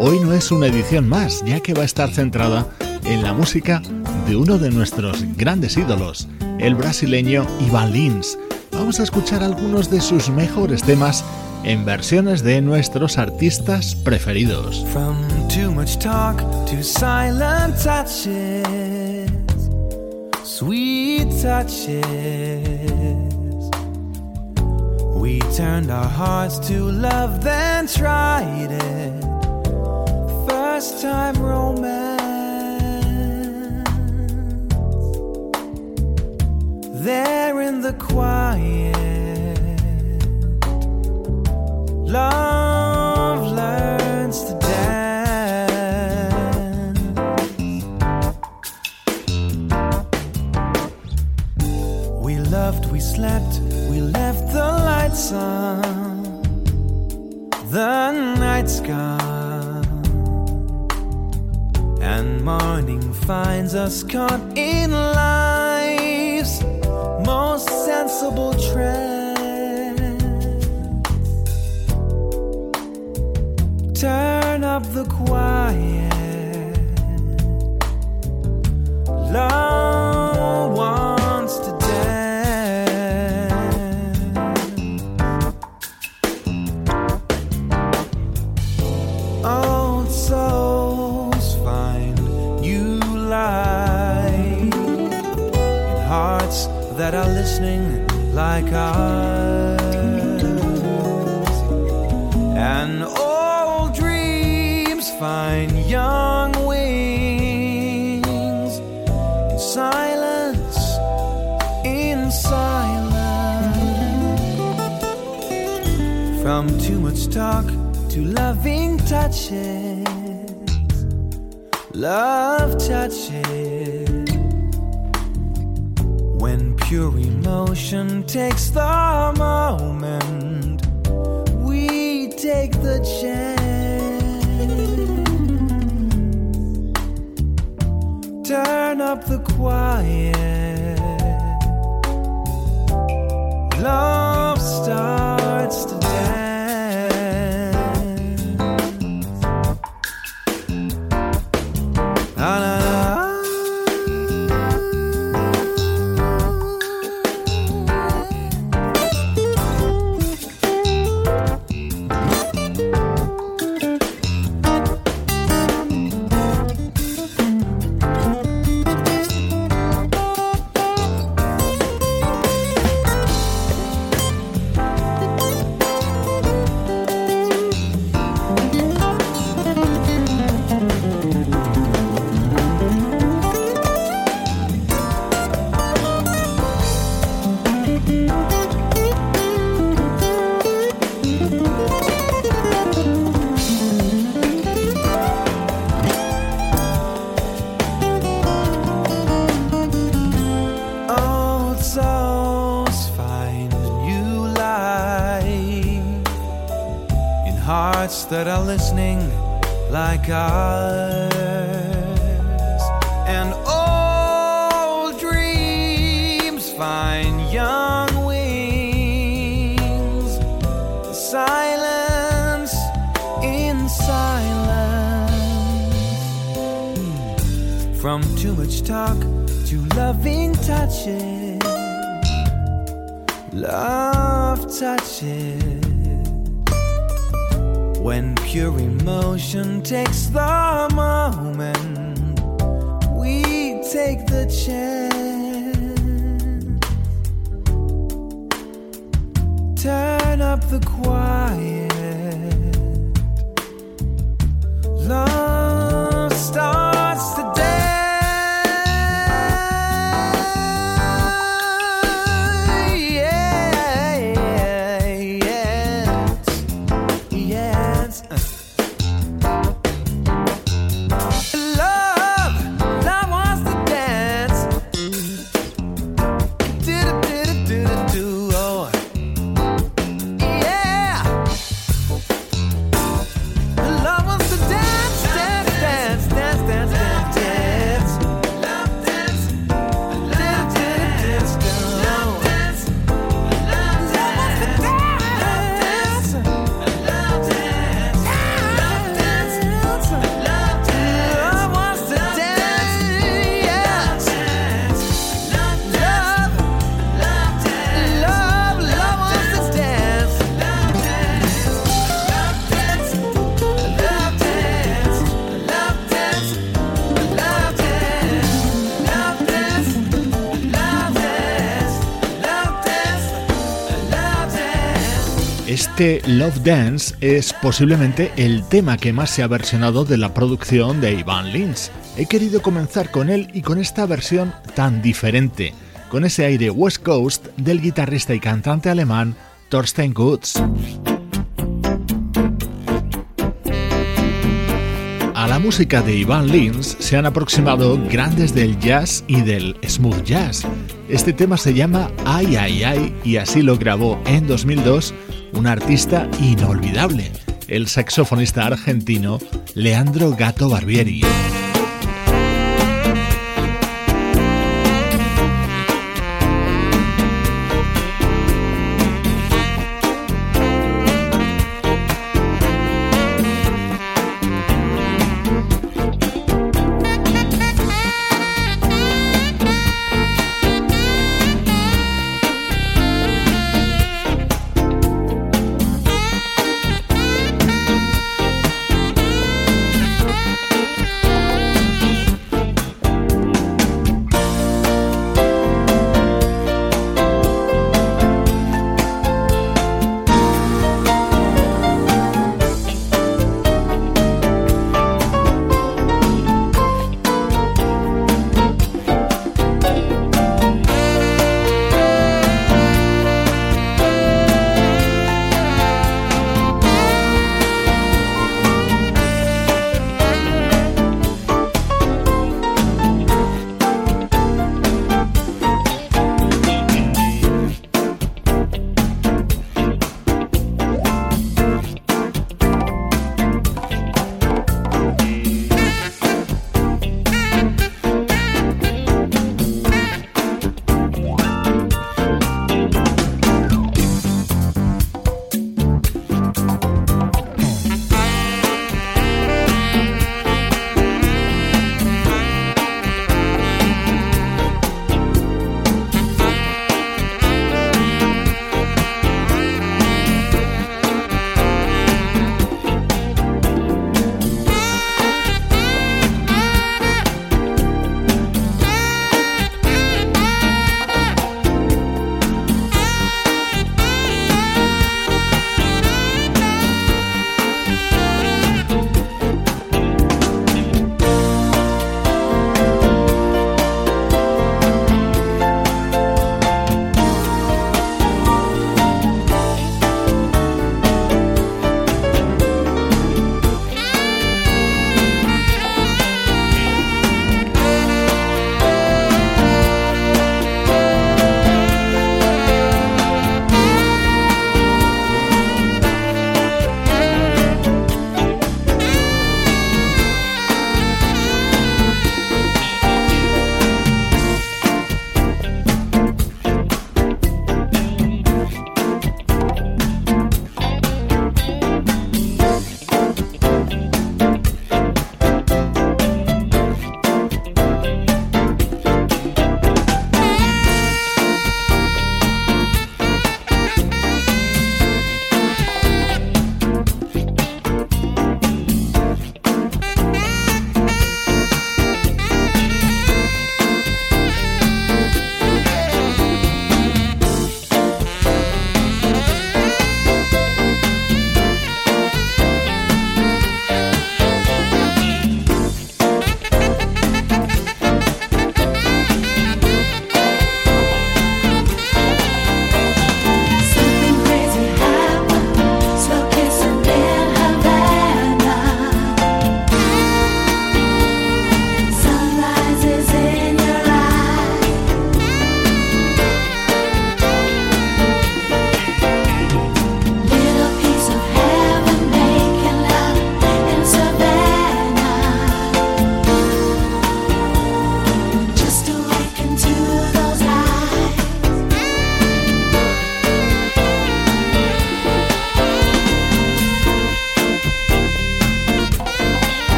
Hoy no es una edición más, ya que va a estar centrada en la música de uno de nuestros grandes ídolos, el brasileño Ivan Lins. Vamos a escuchar algunos de sus mejores temas en versiones de nuestros artistas preferidos. From too much talk to silent touches, sweet touches. We turned our hearts to love, then tried it. First time romance. There in the quiet, love learns to dance. We loved, we slept, we left the lights on. The night's gone and morning finds us caught in life's most sensible trend. Turn up the quiet. Love touches, love touches. When pure emotion takes the that are listening like ours. And old dreams find young wings. Silence in silence. From too much talk to loving touches. Love touches when pure emotion takes the moment, we take the chance. Este Love Dance es posiblemente el tema que más se ha versionado de la producción de Ivan Lins. He querido comenzar con él y con esta versión tan diferente, con ese aire West Coast del guitarrista y cantante alemán Thorsten Gutz. A la música de Ivan Lins se han aproximado grandes del jazz y del smooth jazz. Este tema se llama Ay Ay Ay y así lo grabó en 2002 un artista inolvidable, el saxofonista argentino Leandro Gato Barbieri.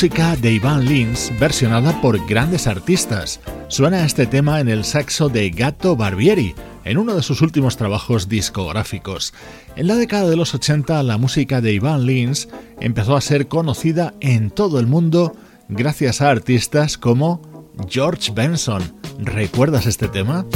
Música de Ivan Lins versionada por grandes artistas. Suena este tema en el saxo de Gato Barbieri, en uno de sus últimos trabajos discográficos. En la década de los 80 la música de Ivan Lins empezó a ser conocida en todo el mundo gracias a artistas como George Benson. ¿Recuerdas este tema?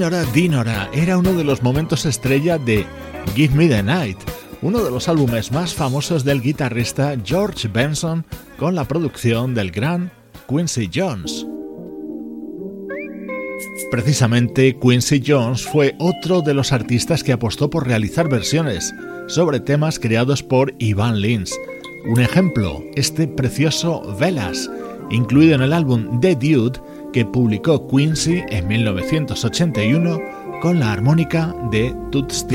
Dinora Dinora era uno de los momentos estrella de Give Me the Night, uno de los álbumes más famosos del guitarrista George Benson con la producción del gran Quincy Jones. Precisamente Quincy Jones fue otro de los artistas que apostó por realizar versiones sobre temas creados por Ivan Lins. Un ejemplo, este precioso Velas, incluido en el álbum The Dude que publicó Quincy en 1981 con la armónica de Toots.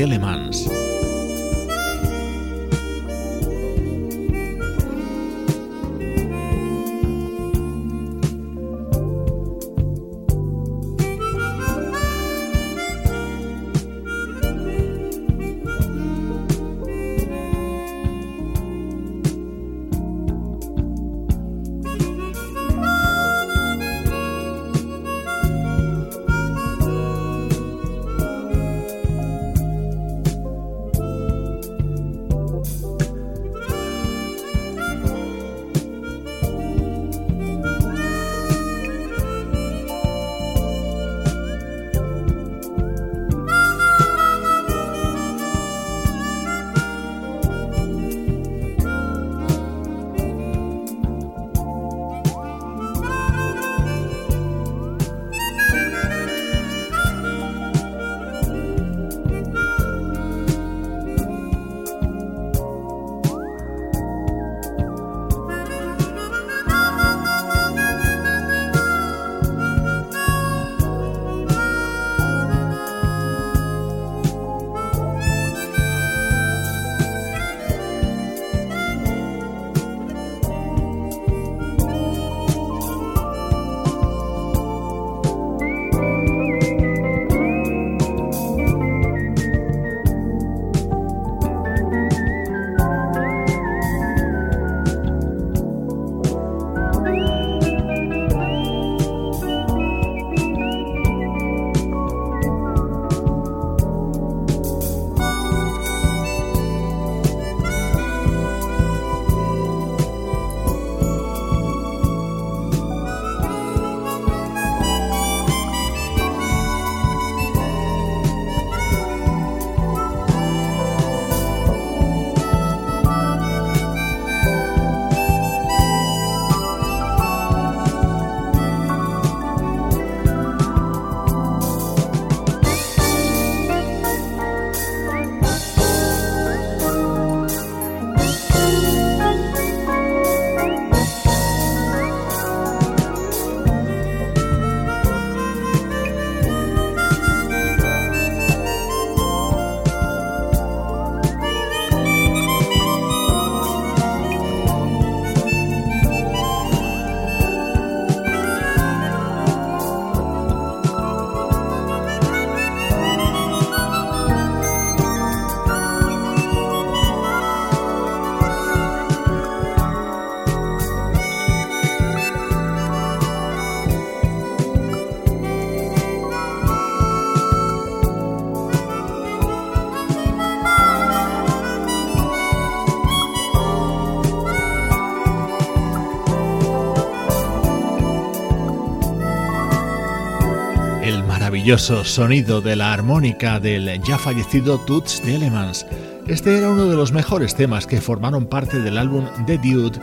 Maravilloso sonido de la armónica del ya fallecido Toots Elements. Este era uno de los mejores temas que formaron parte del álbum The Dude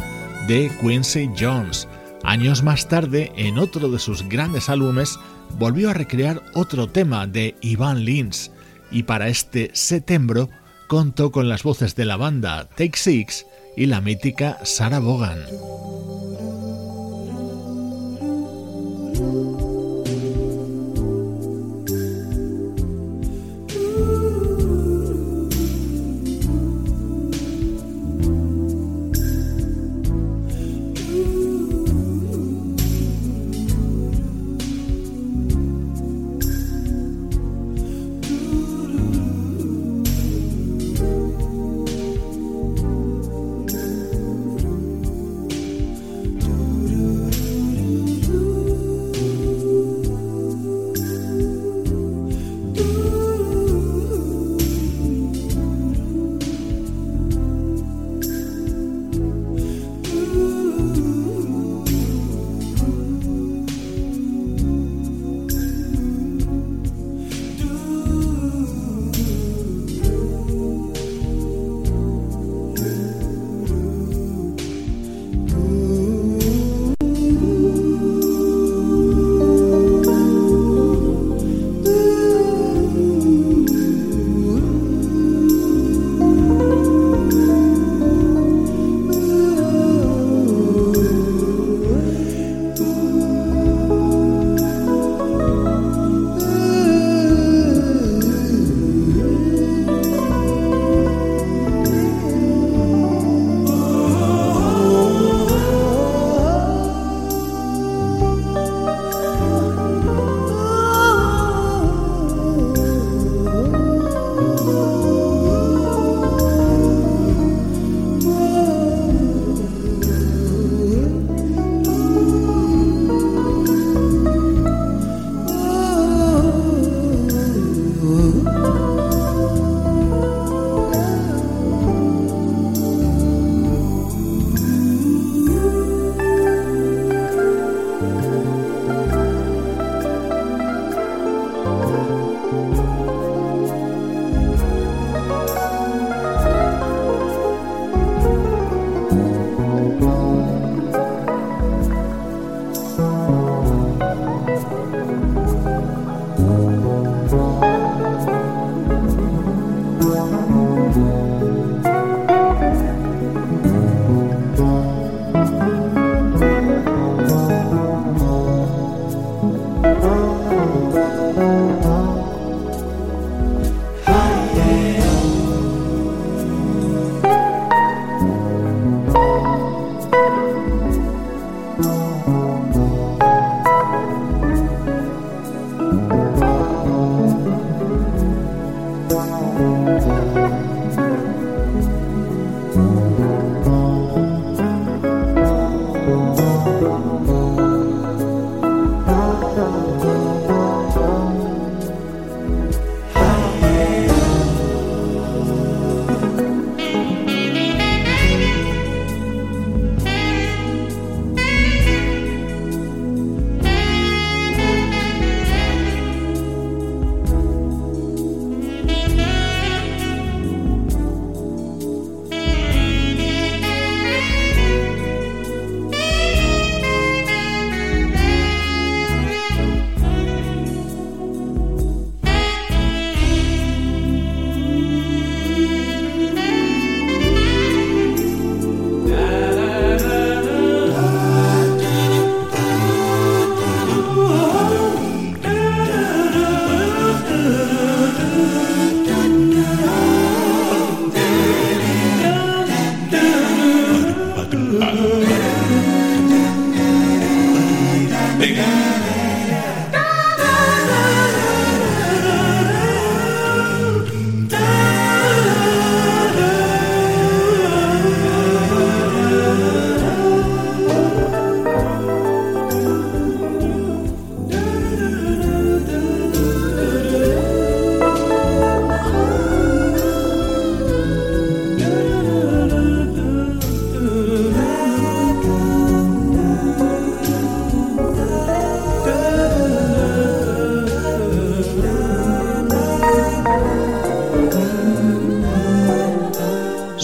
de Quincy Jones. Años más tarde, en otro de sus grandes álbumes, volvió a recrear otro tema de Ivan Lins y para este septiembre contó con las voces de la banda Take Six y la mítica Sarah Vaughan.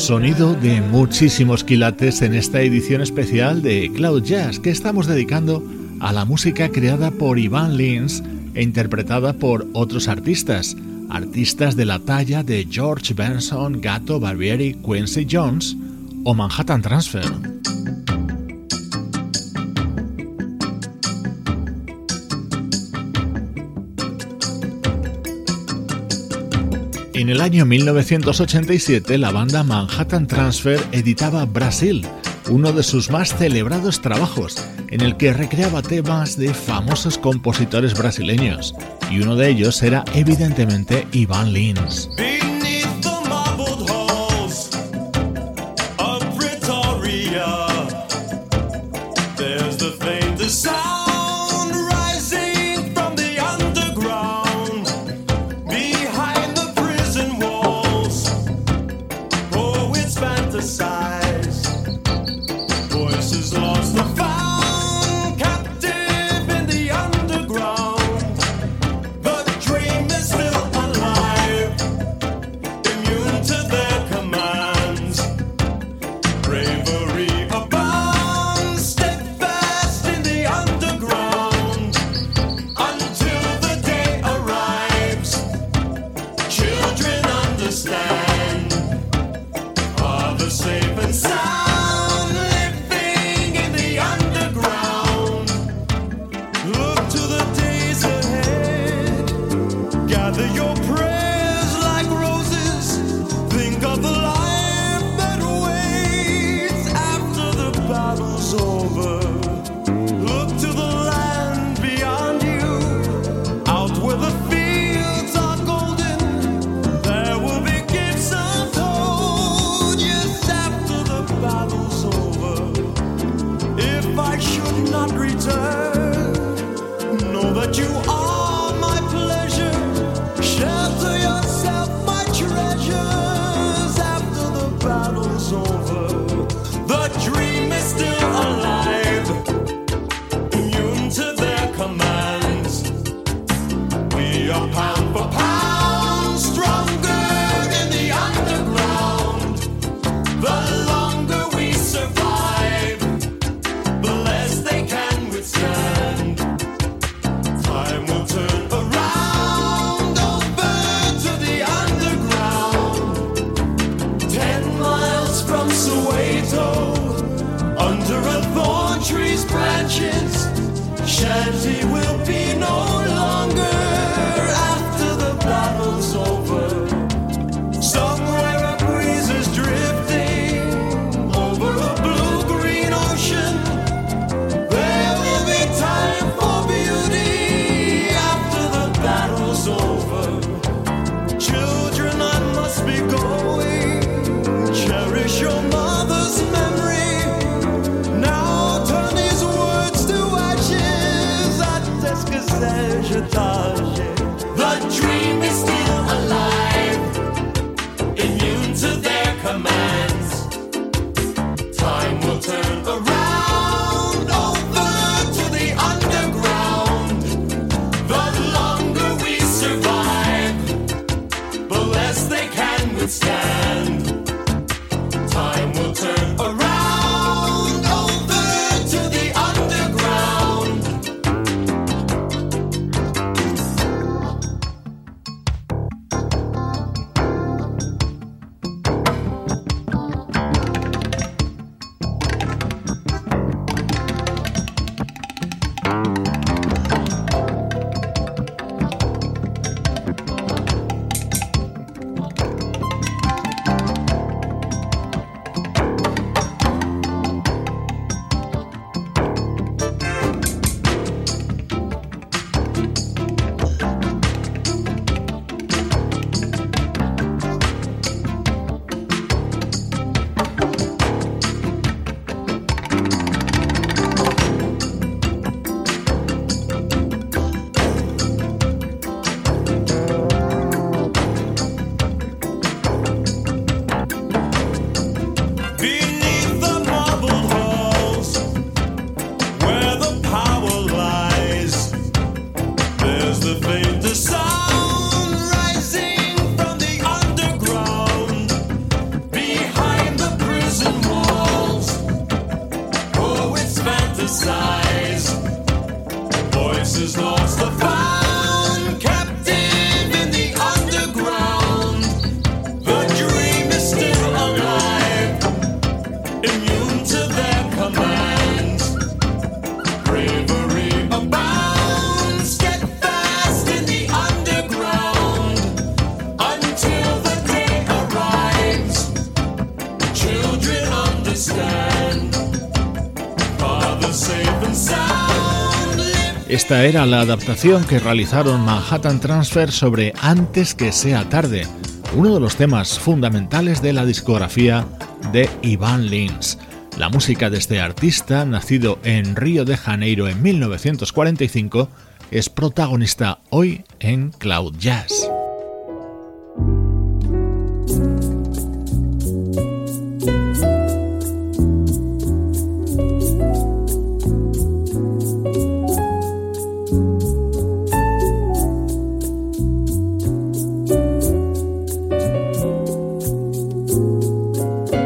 Sonido de muchísimos quilates en esta edición especial de Cloud Jazz que estamos dedicando a la música creada por Ivan Lins e interpretada por otros artistas, artistas de la talla de George Benson, Gato Barbieri, Quincy Jones o Manhattan Transfer. En el año 1987 la banda Manhattan Transfer editaba Brasil, uno de sus más celebrados trabajos, en el que recreaba temas de famosos compositores brasileños, y uno de ellos era evidentemente Ivan Lins. It's time. Esta era la adaptación que realizaron Manhattan Transfer sobre Antes que sea tarde, uno de los temas fundamentales de la discografía de Ivan Lins. La música de este artista, nacido en Río de Janeiro en 1945, es protagonista hoy en Cloud Jazz.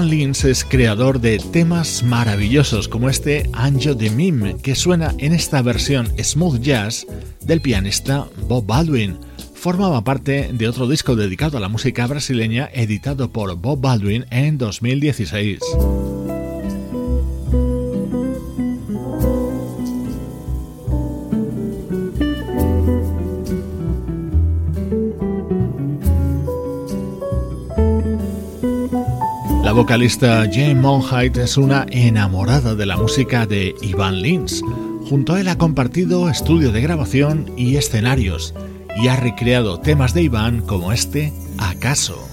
Ivan Lins es creador de temas maravillosos como este Anjo de Mim, que suena en esta versión smooth jazz del pianista Bob Baldwin. Formaba parte de otro disco dedicado a la música brasileña editado por Bob Baldwin en 2016. Vocalista Jane Monheit es una enamorada de la música de Ivan Lins. Junto a él ha compartido estudio de grabación y escenarios y ha recreado temas de Ivan como este Acaso.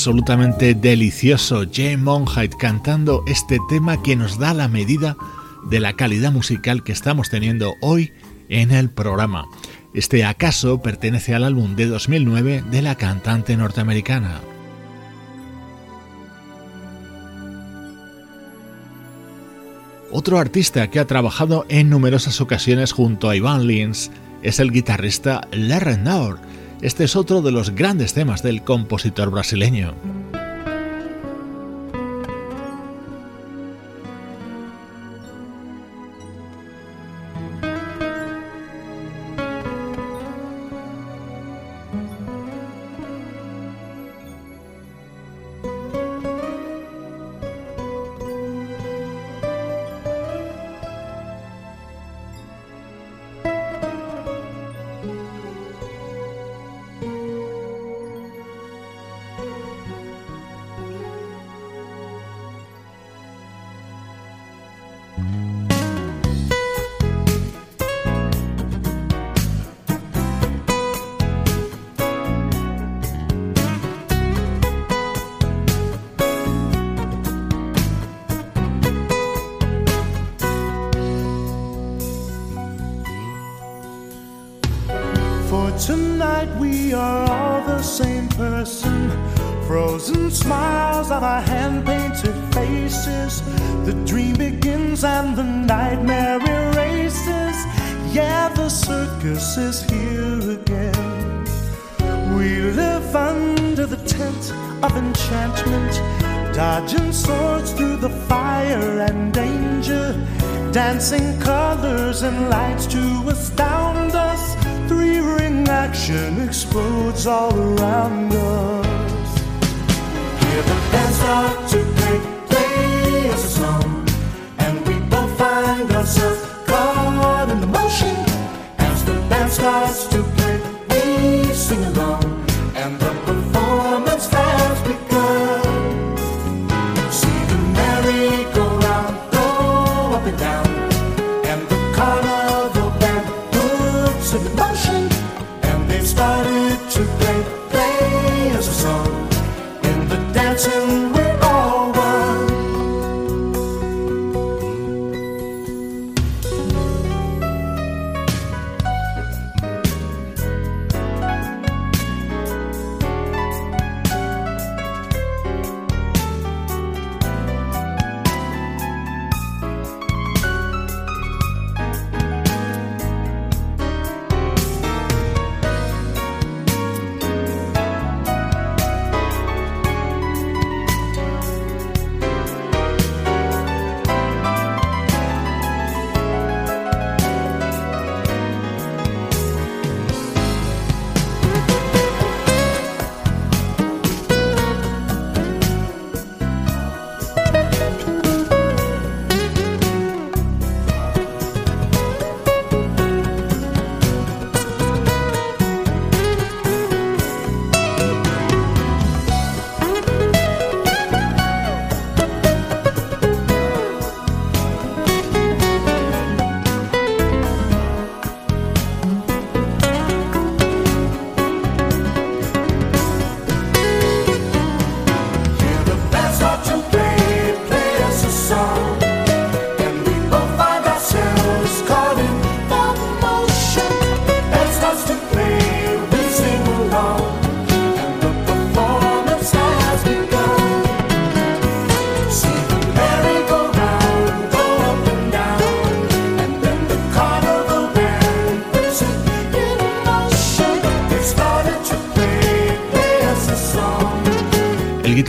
Absolutamente delicioso Jay Monheit cantando este tema que nos da la medida de la calidad musical que estamos teniendo hoy en el programa. Este acaso pertenece al álbum de 2009 de la cantante norteamericana. Otro artista que ha trabajado en numerosas ocasiones junto a Ivan Lins es el guitarrista Larry Naur. Este es otro de los grandes temas del compositor brasileño.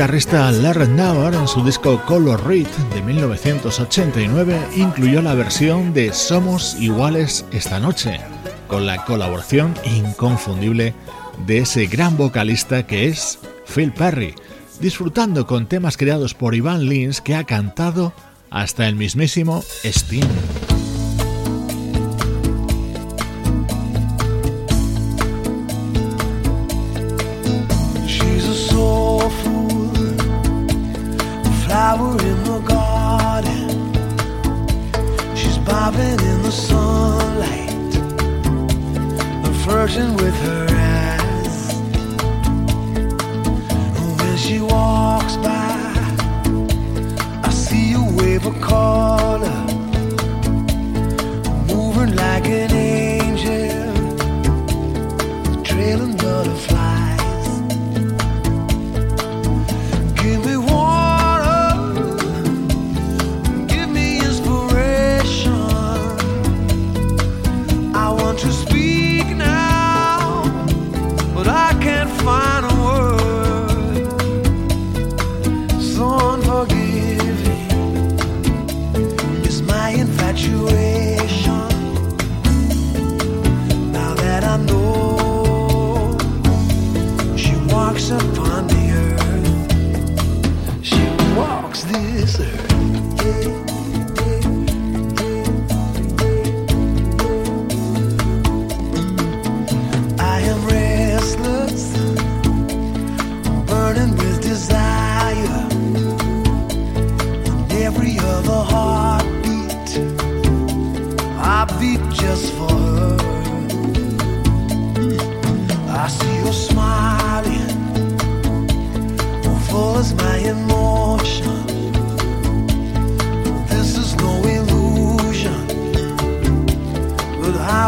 Guitarrista Larry Nauer en su disco Color Read de 1989 incluyó la versión de Somos Iguales esta noche, con la colaboración inconfundible de ese gran vocalista que es Phil Perry, disfrutando con temas creados por Ivan Lins que ha cantado hasta el mismísimo Sting.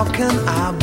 How can I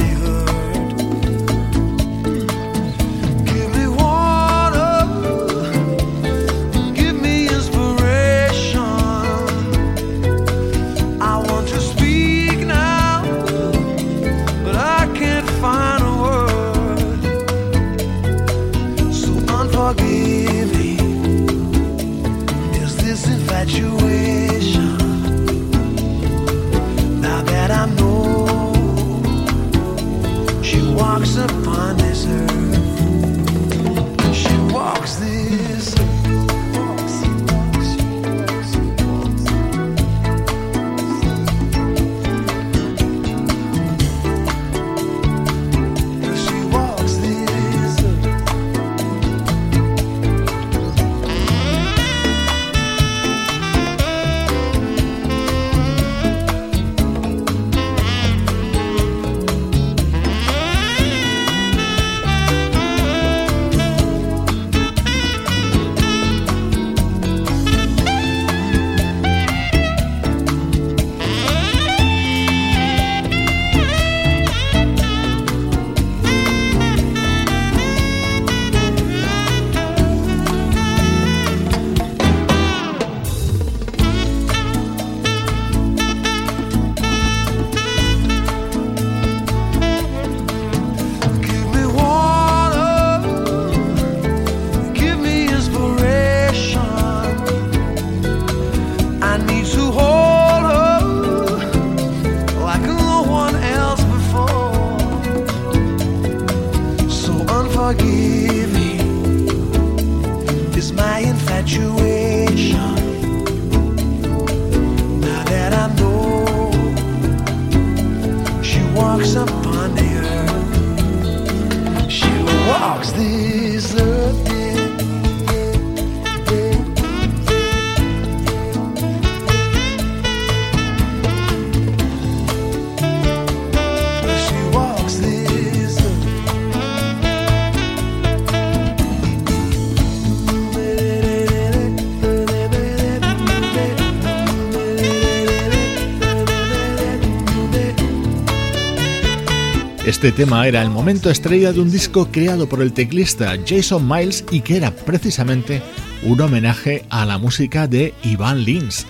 Este tema era el momento estrella de un disco creado por el teclista Jason Miles y que era precisamente un homenaje a la música de Ivan Lins.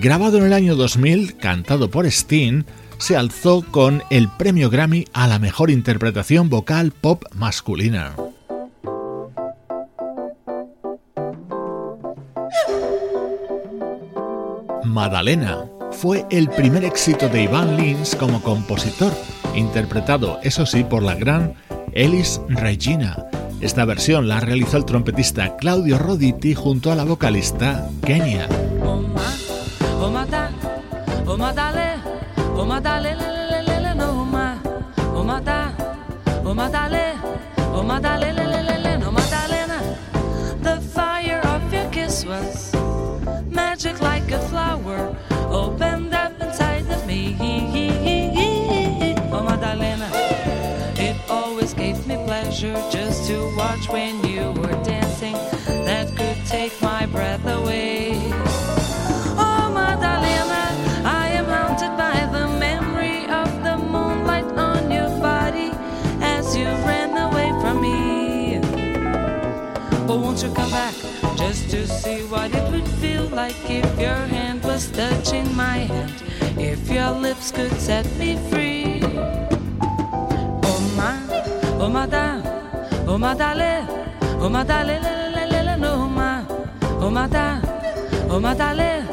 Grabado en el año 2000, cantado por Steen, se alzó con el premio Grammy a la mejor interpretación vocal pop masculina. Madalena fue el primer éxito de Ivan Lins como compositor, interpretado, eso sí, por la gran Elis Regina. Esta versión la realizó el trompetista Claudio Roditi junto a la vocalista Kenya. Just to watch when you were dancing. That could take my breath away. Oh, Madalena, I am haunted by the memory of the moonlight on your body as you ran away from me. Oh, won't you come back just to see what it would feel like if your hand was touching my hand, if your lips could set me free? Oh, my, oh, Madame, O matale, o matale, le le le le no ma. oh, mata, o matale,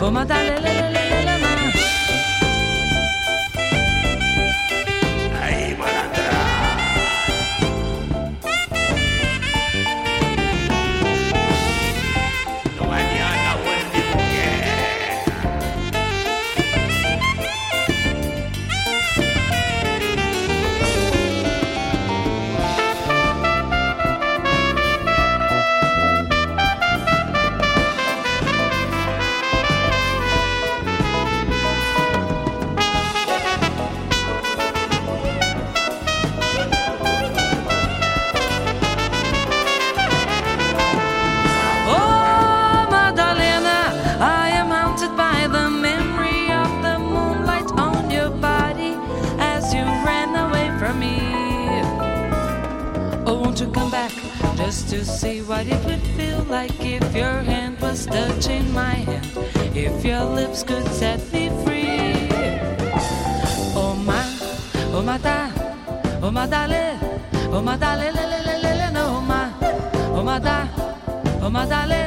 o matale, le le le. Touching my hand, if your lips could set me free. Oh my, oh my da, oh my dale, oh my dale, le le le le le, no my, oh my da, oh my dale, oh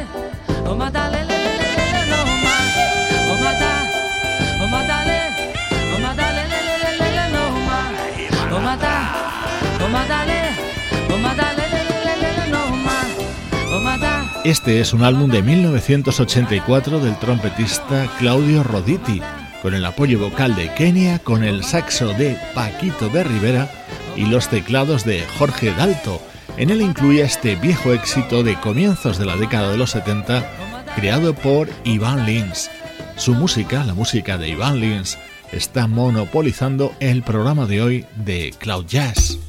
Este es un álbum de 1984 del trompetista Claudio Roditi, con el apoyo vocal de Kenia, con el saxo de Paquito de Rivera y los teclados de Jorge Dalto. En él incluye este viejo éxito de comienzos de la década de los 70, creado por Ivan Lins. Su música, la música de Ivan Lins, está monopolizando el programa de hoy de Cloud Jazz.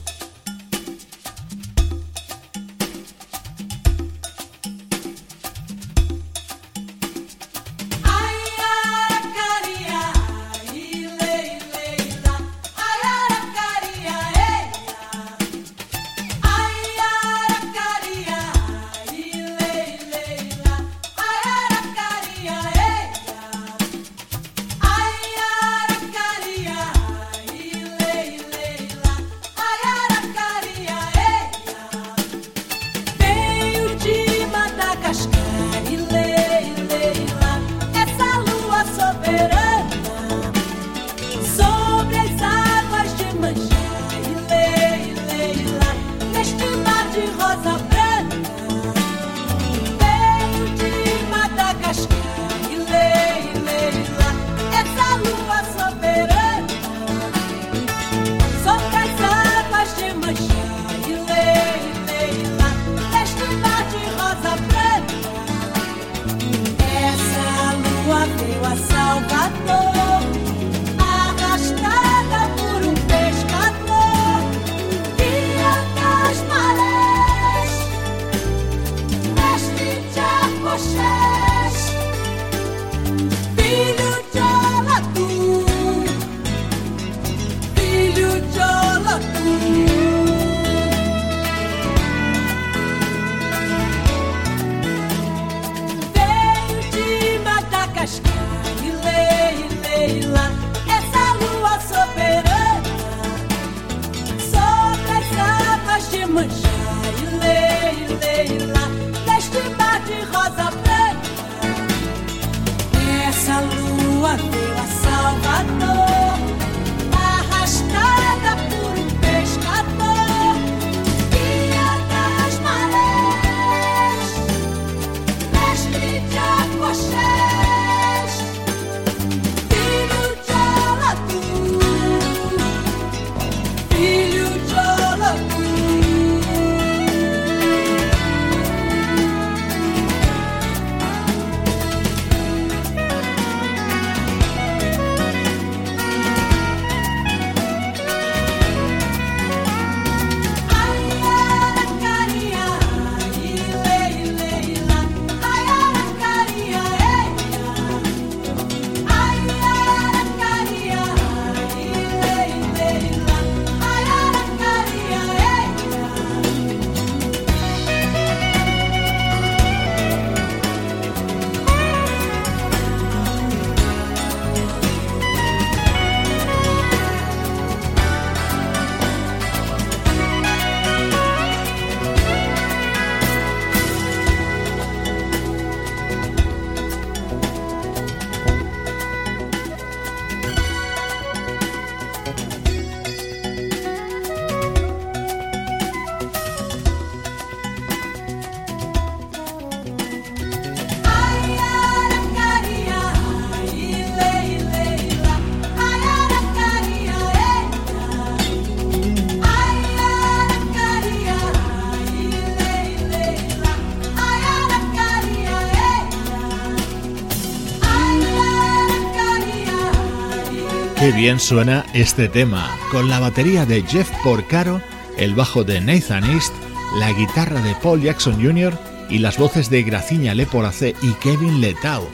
Bien suena este tema, con la batería de Jeff Porcaro, el bajo de Nathan East, la guitarra de Paul Jackson Jr. y las voces de Graciña Leporace y Kevin Letao,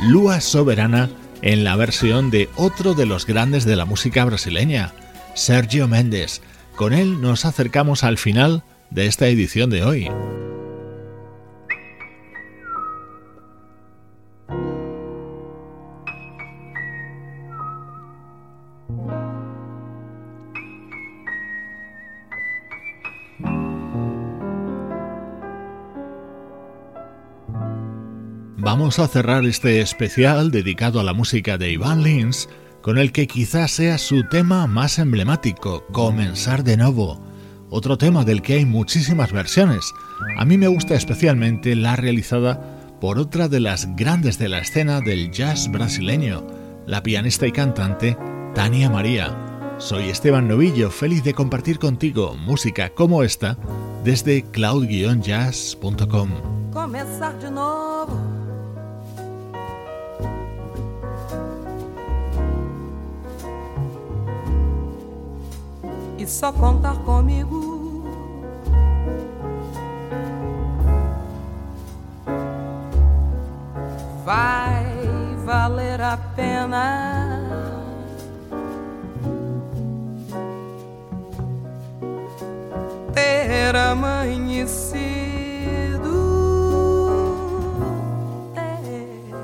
Lua Soberana en la versión de otro de los grandes de la música brasileña, Sergio Méndez. Con él nos acercamos al final de esta edición de hoy. Vamos a cerrar este especial dedicado a la música de Ivan Lins con el que quizás sea su tema más emblemático, Comenzar de nuevo. Otro tema del que hay muchísimas versiones. A mí me gusta especialmente la realizada por otra de las grandes de la escena del jazz brasileño, la pianista y cantante Tania María. Soy Esteban Novillo, feliz de compartir contigo música como esta desde cloud-jazz.com. de. Só contar comigo. Vai valer a pena. Ter amanhecido, ter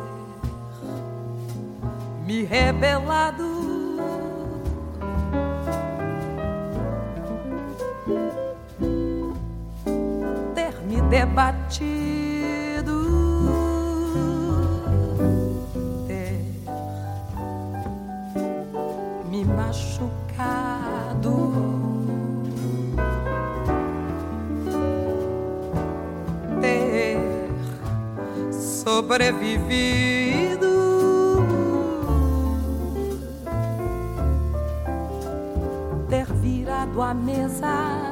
me rebelado debatido ter me machucado. Ter sobrevivido. Ter virado a mesa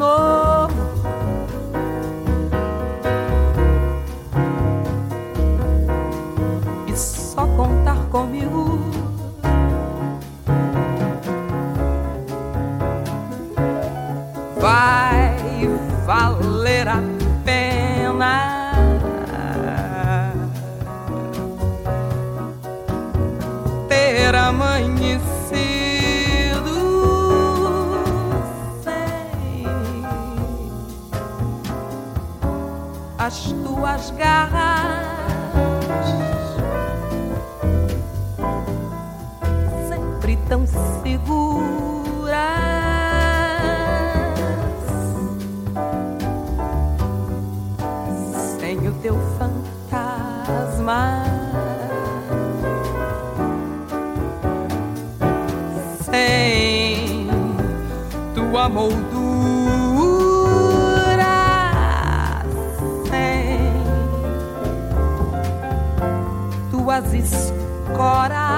novo. Sempre tão segura. teu fantasma. Sem tua moldura, sem tuas escoras.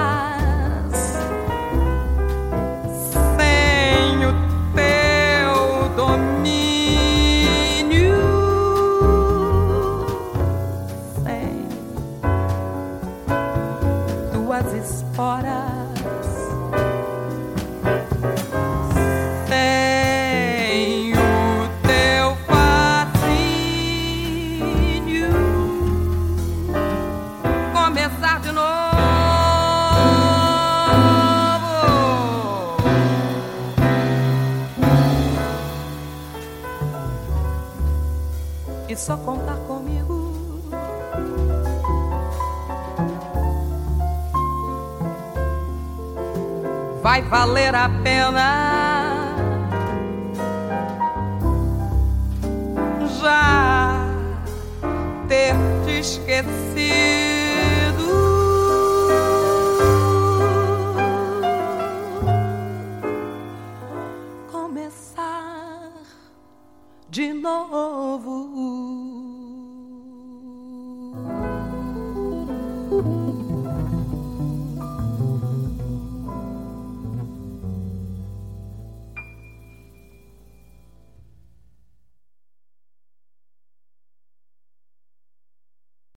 Só contar comigo. Vai valer a pena. Já ter te esquecido.